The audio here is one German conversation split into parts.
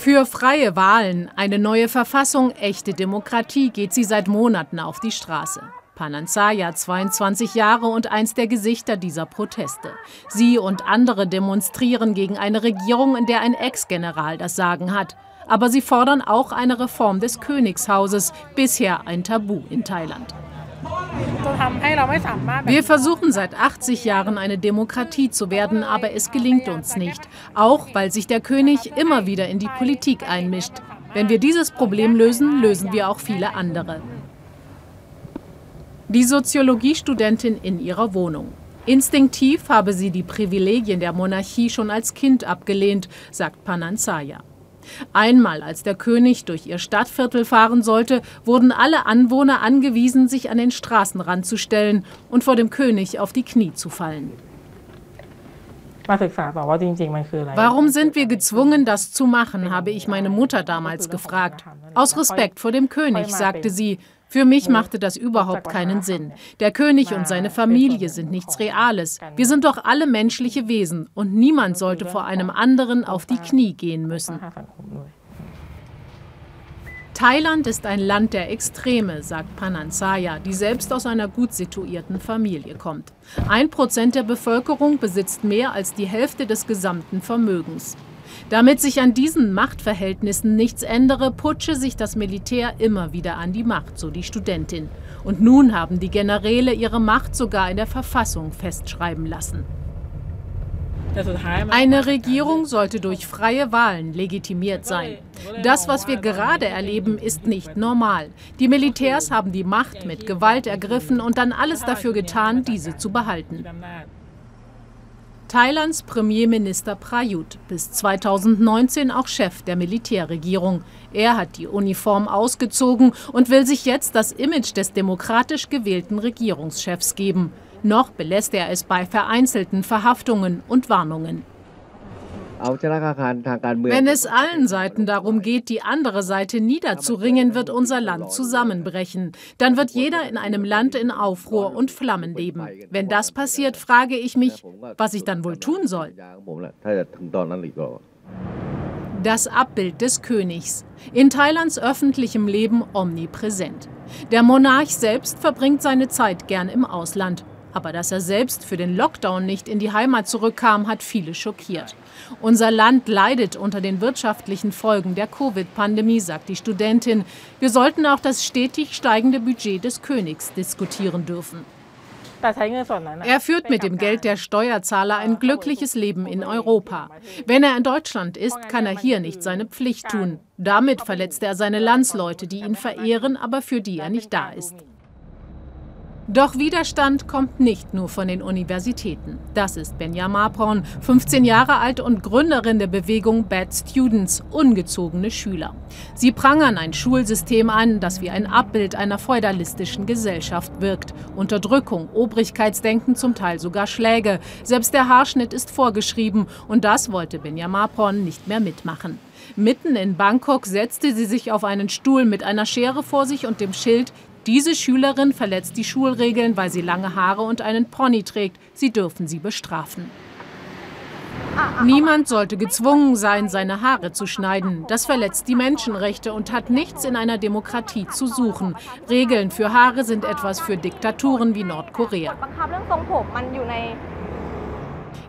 Für freie Wahlen, eine neue Verfassung, echte Demokratie geht sie seit Monaten auf die Straße. Panansaya, 22 Jahre und eins der Gesichter dieser Proteste. Sie und andere demonstrieren gegen eine Regierung, in der ein Ex-General das Sagen hat. Aber sie fordern auch eine Reform des Königshauses, bisher ein Tabu in Thailand. Wir versuchen seit 80 Jahren eine Demokratie zu werden, aber es gelingt uns nicht. Auch weil sich der König immer wieder in die Politik einmischt. Wenn wir dieses Problem lösen, lösen wir auch viele andere. Die Soziologiestudentin in ihrer Wohnung. Instinktiv habe sie die Privilegien der Monarchie schon als Kind abgelehnt, sagt Panansaya. Einmal, als der König durch ihr Stadtviertel fahren sollte, wurden alle Anwohner angewiesen, sich an den Straßenrand zu stellen und vor dem König auf die Knie zu fallen. Warum sind wir gezwungen, das zu machen, habe ich meine Mutter damals gefragt. Aus Respekt vor dem König, sagte sie. Für mich machte das überhaupt keinen Sinn. Der König und seine Familie sind nichts Reales. Wir sind doch alle menschliche Wesen und niemand sollte vor einem anderen auf die Knie gehen müssen. Thailand ist ein Land der Extreme, sagt Panansaya, die selbst aus einer gut situierten Familie kommt. Ein Prozent der Bevölkerung besitzt mehr als die Hälfte des gesamten Vermögens. Damit sich an diesen Machtverhältnissen nichts ändere, putsche sich das Militär immer wieder an die Macht, so die Studentin. Und nun haben die Generäle ihre Macht sogar in der Verfassung festschreiben lassen. Eine Regierung sollte durch freie Wahlen legitimiert sein. Das, was wir gerade erleben, ist nicht normal. Die Militärs haben die Macht mit Gewalt ergriffen und dann alles dafür getan, diese zu behalten. Thailands Premierminister Prayut, bis 2019 auch Chef der Militärregierung. Er hat die Uniform ausgezogen und will sich jetzt das Image des demokratisch gewählten Regierungschefs geben. Noch belässt er es bei vereinzelten Verhaftungen und Warnungen. Wenn es allen Seiten darum geht, die andere Seite niederzuringen, wird unser Land zusammenbrechen. Dann wird jeder in einem Land in Aufruhr und Flammen leben. Wenn das passiert, frage ich mich, was ich dann wohl tun soll. Das Abbild des Königs. In Thailands öffentlichem Leben omnipräsent. Der Monarch selbst verbringt seine Zeit gern im Ausland. Aber dass er selbst für den Lockdown nicht in die Heimat zurückkam, hat viele schockiert. Unser Land leidet unter den wirtschaftlichen Folgen der Covid-Pandemie, sagt die Studentin. Wir sollten auch das stetig steigende Budget des Königs diskutieren dürfen. Er führt mit dem Geld der Steuerzahler ein glückliches Leben in Europa. Wenn er in Deutschland ist, kann er hier nicht seine Pflicht tun. Damit verletzt er seine Landsleute, die ihn verehren, aber für die er nicht da ist. Doch Widerstand kommt nicht nur von den Universitäten. Das ist Benja Marpron, 15 Jahre alt und Gründerin der Bewegung Bad Students, ungezogene Schüler. Sie prangern ein Schulsystem an, das wie ein Abbild einer feudalistischen Gesellschaft wirkt. Unterdrückung, Obrigkeitsdenken, zum Teil sogar Schläge. Selbst der Haarschnitt ist vorgeschrieben und das wollte Benja Marpron nicht mehr mitmachen. Mitten in Bangkok setzte sie sich auf einen Stuhl mit einer Schere vor sich und dem Schild diese Schülerin verletzt die Schulregeln, weil sie lange Haare und einen Pony trägt. Sie dürfen sie bestrafen. Niemand sollte gezwungen sein, seine Haare zu schneiden. Das verletzt die Menschenrechte und hat nichts in einer Demokratie zu suchen. Regeln für Haare sind etwas für Diktaturen wie Nordkorea.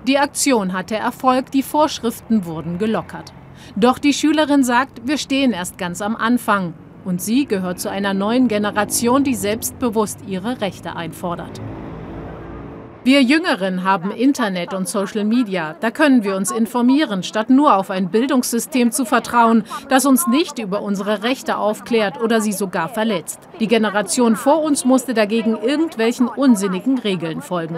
Die Aktion hatte Erfolg, die Vorschriften wurden gelockert. Doch die Schülerin sagt, wir stehen erst ganz am Anfang. Und sie gehört zu einer neuen Generation, die selbstbewusst ihre Rechte einfordert. Wir Jüngeren haben Internet und Social Media. Da können wir uns informieren, statt nur auf ein Bildungssystem zu vertrauen, das uns nicht über unsere Rechte aufklärt oder sie sogar verletzt. Die Generation vor uns musste dagegen irgendwelchen unsinnigen Regeln folgen.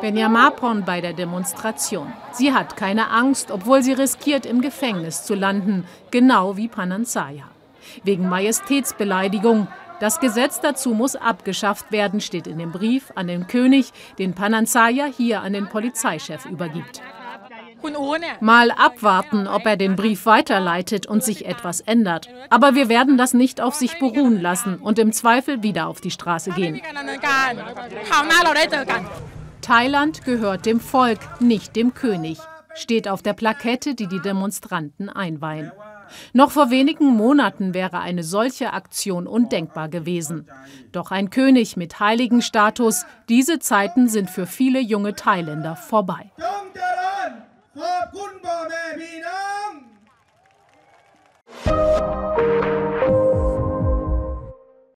Benja Mapon bei der Demonstration. Sie hat keine Angst, obwohl sie riskiert, im Gefängnis zu landen, genau wie Panansaya wegen Majestätsbeleidigung. Das Gesetz dazu muss abgeschafft werden, steht in dem Brief an den König, den Panansaya hier an den Polizeichef übergibt. Mal abwarten, ob er den Brief weiterleitet und sich etwas ändert. Aber wir werden das nicht auf sich beruhen lassen und im Zweifel wieder auf die Straße gehen. Thailand gehört dem Volk, nicht dem König. steht auf der Plakette, die die Demonstranten einweihen. Noch vor wenigen Monaten wäre eine solche Aktion undenkbar gewesen. Doch ein König mit Heiligenstatus, diese Zeiten sind für viele junge Thailänder vorbei.